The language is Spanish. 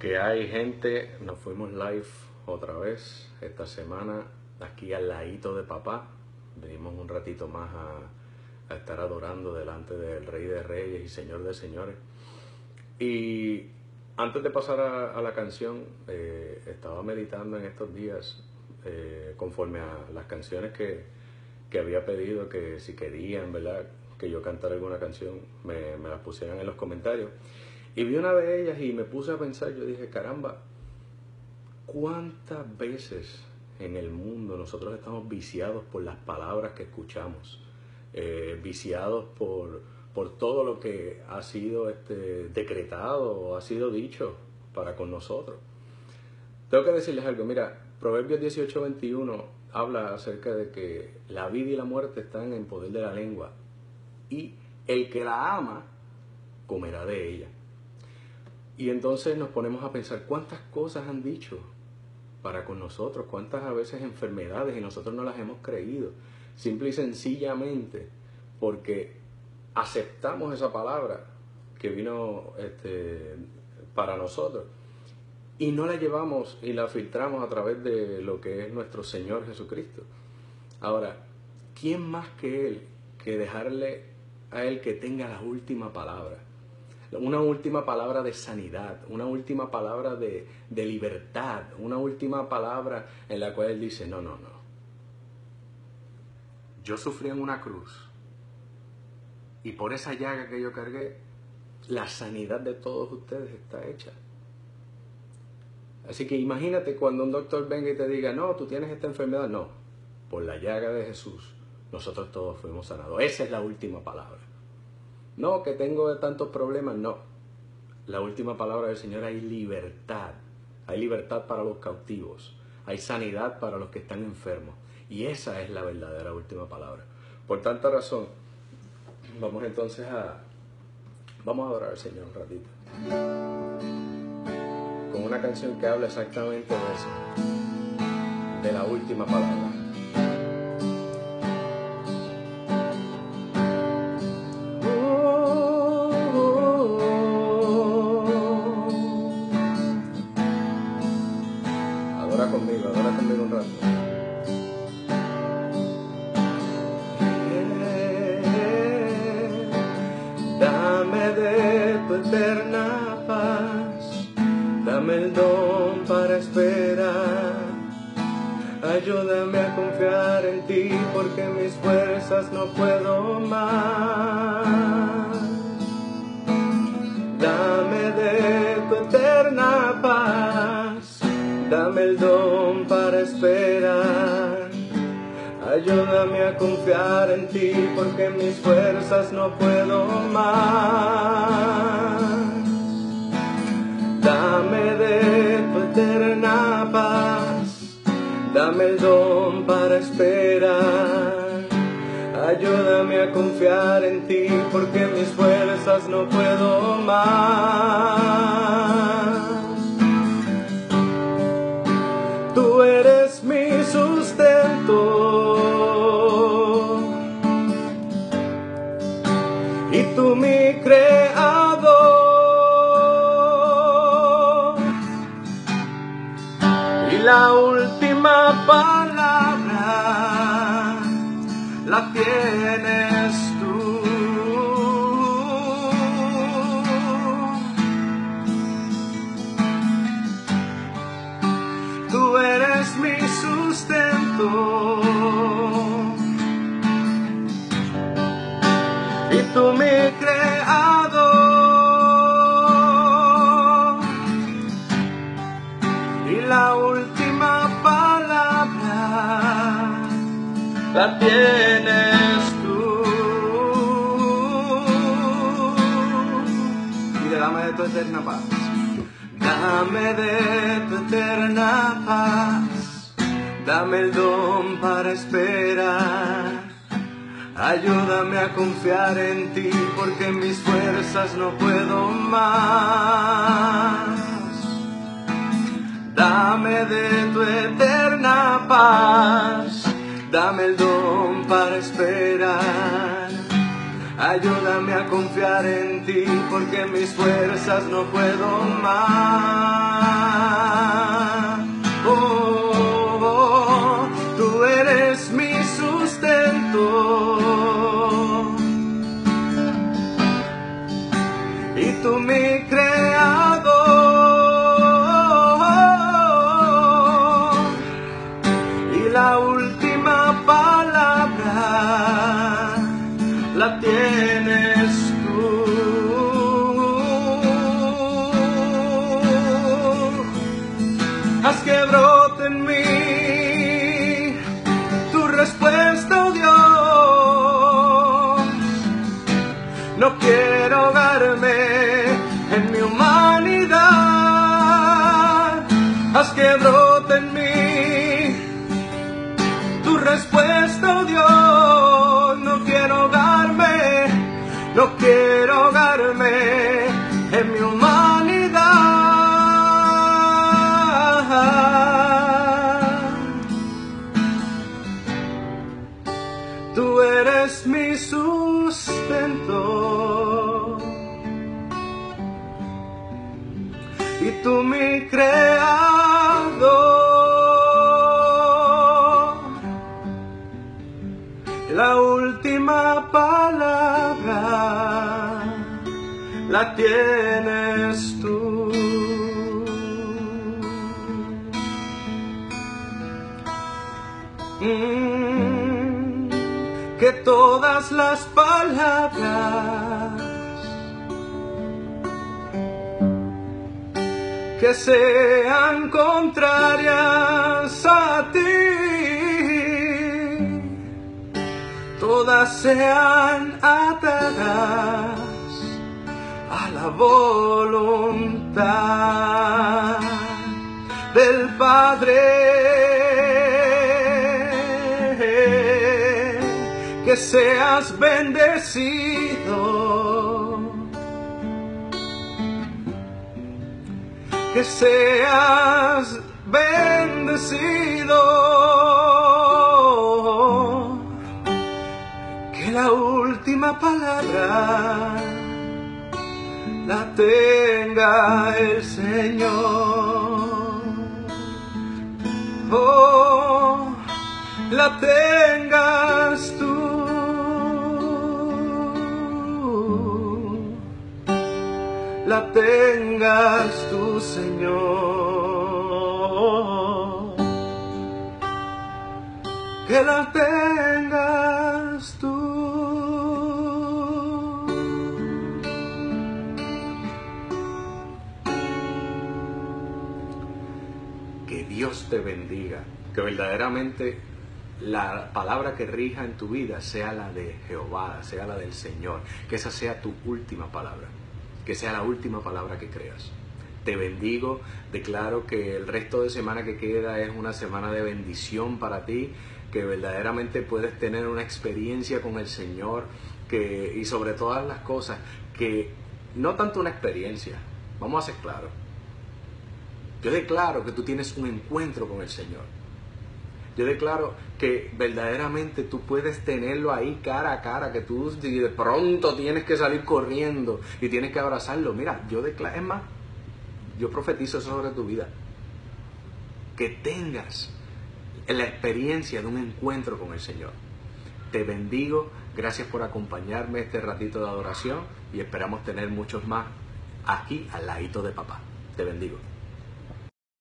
Que hay gente, nos fuimos live otra vez esta semana aquí al ladito de papá. Venimos un ratito más a, estar adorando delante del Rey de Reyes y Señor de Señores. Y antes de pasar a, la canción, eh, estaba meditando en estos días eh, conforme a las canciones que, que había pedido, que si querían, ¿verdad? Que yo cantara alguna canción, me las pusieran en los comentarios. Y vi una de ellas y me puse a pensar, yo dije, caramba, ¿cuántas veces en el mundo nosotros estamos viciados por las palabras que escuchamos? Eh, viciados por, por todo lo que ha sido este, decretado o ha sido dicho para con nosotros. Tengo que decirles algo, mira, Proverbios 18, 21 habla acerca de que la vida y la muerte están en poder de la lengua y el que la ama comerá de ella. Y entonces nos ponemos a pensar cuántas cosas han dicho para con nosotros, cuántas a veces enfermedades y nosotros no las hemos creído, simple y sencillamente porque aceptamos esa palabra que vino este, para nosotros y no la llevamos y la filtramos a través de lo que es nuestro Señor Jesucristo. Ahora, ¿quién más que Él que dejarle a Él que tenga la última palabra? Una última palabra de sanidad, una última palabra de, de libertad, una última palabra en la cual Él dice, no, no, no. Yo sufrí en una cruz y por esa llaga que yo cargué, la sanidad de todos ustedes está hecha. Así que imagínate cuando un doctor venga y te diga, no, tú tienes esta enfermedad. No, por la llaga de Jesús, nosotros todos fuimos sanados. Esa es la última palabra. No, que tengo tantos problemas. No. La última palabra del Señor hay libertad. Hay libertad para los cautivos. Hay sanidad para los que están enfermos. Y esa es la verdadera última palabra. Por tanta razón, vamos entonces a... Vamos a adorar al Señor un ratito con una canción que habla exactamente de eso, de la última palabra. Adora conmigo, adora conmigo un rato. Dame de tu eterna paz, dame el don para esperar. Ayúdame a confiar en ti porque mis fuerzas no puedo más. Ayúdame a confiar en ti porque mis fuerzas no puedo más. Dame de tu eterna paz, dame el don para esperar. Ayúdame a confiar en ti porque mis fuerzas no puedo más. Y tú mi creador. Y la última palabra la tienes tú. Y dame de tu eterna paz. Dame de tu eterna paz, dame el don para esperar. Ayúdame a confiar en ti porque mis fuerzas no puedo más. Dame de tu eterna paz, dame el don para esperar. Ayúdame a confiar en ti porque mis fuerzas no puedo más. Quiero ahogarme en mi humanidad. Haz que brote en mí tu respuesta, oh Dios. No quiero ahogarme, no quiero y tú mi creador. La última palabra la tienes tú. Mm, que todas las palabras que sean contrarias a ti, todas sean atadas a la voluntad del Padre. Que seas bendecido. Que seas bendecido. Que la última palabra la tenga el Señor. Oh, la tengas tengas tú, Señor. Que la tengas tú. que Dios te bendiga, que verdaderamente la palabra que rija en tu vida sea la de Jehová, sea la del Señor, que esa sea tu última palabra, que sea la última palabra que creas. Te bendigo, declaro que el resto de semana que queda es una semana de bendición para ti, que verdaderamente puedes tener una experiencia con el Señor, que, y sobre todas las cosas, que no tanto una experiencia, vamos a ser claros, yo declaro que tú tienes un encuentro con el Señor. Yo declaro que verdaderamente tú puedes tenerlo ahí cara a cara, que tú de pronto tienes que salir corriendo y tienes que abrazarlo. Mira, yo declaro, es más, yo profetizo eso sobre tu vida. Que tengas la experiencia de un encuentro con el Señor. Te bendigo, gracias por acompañarme este ratito de adoración y esperamos tener muchos más aquí al ladito de papá. Te bendigo.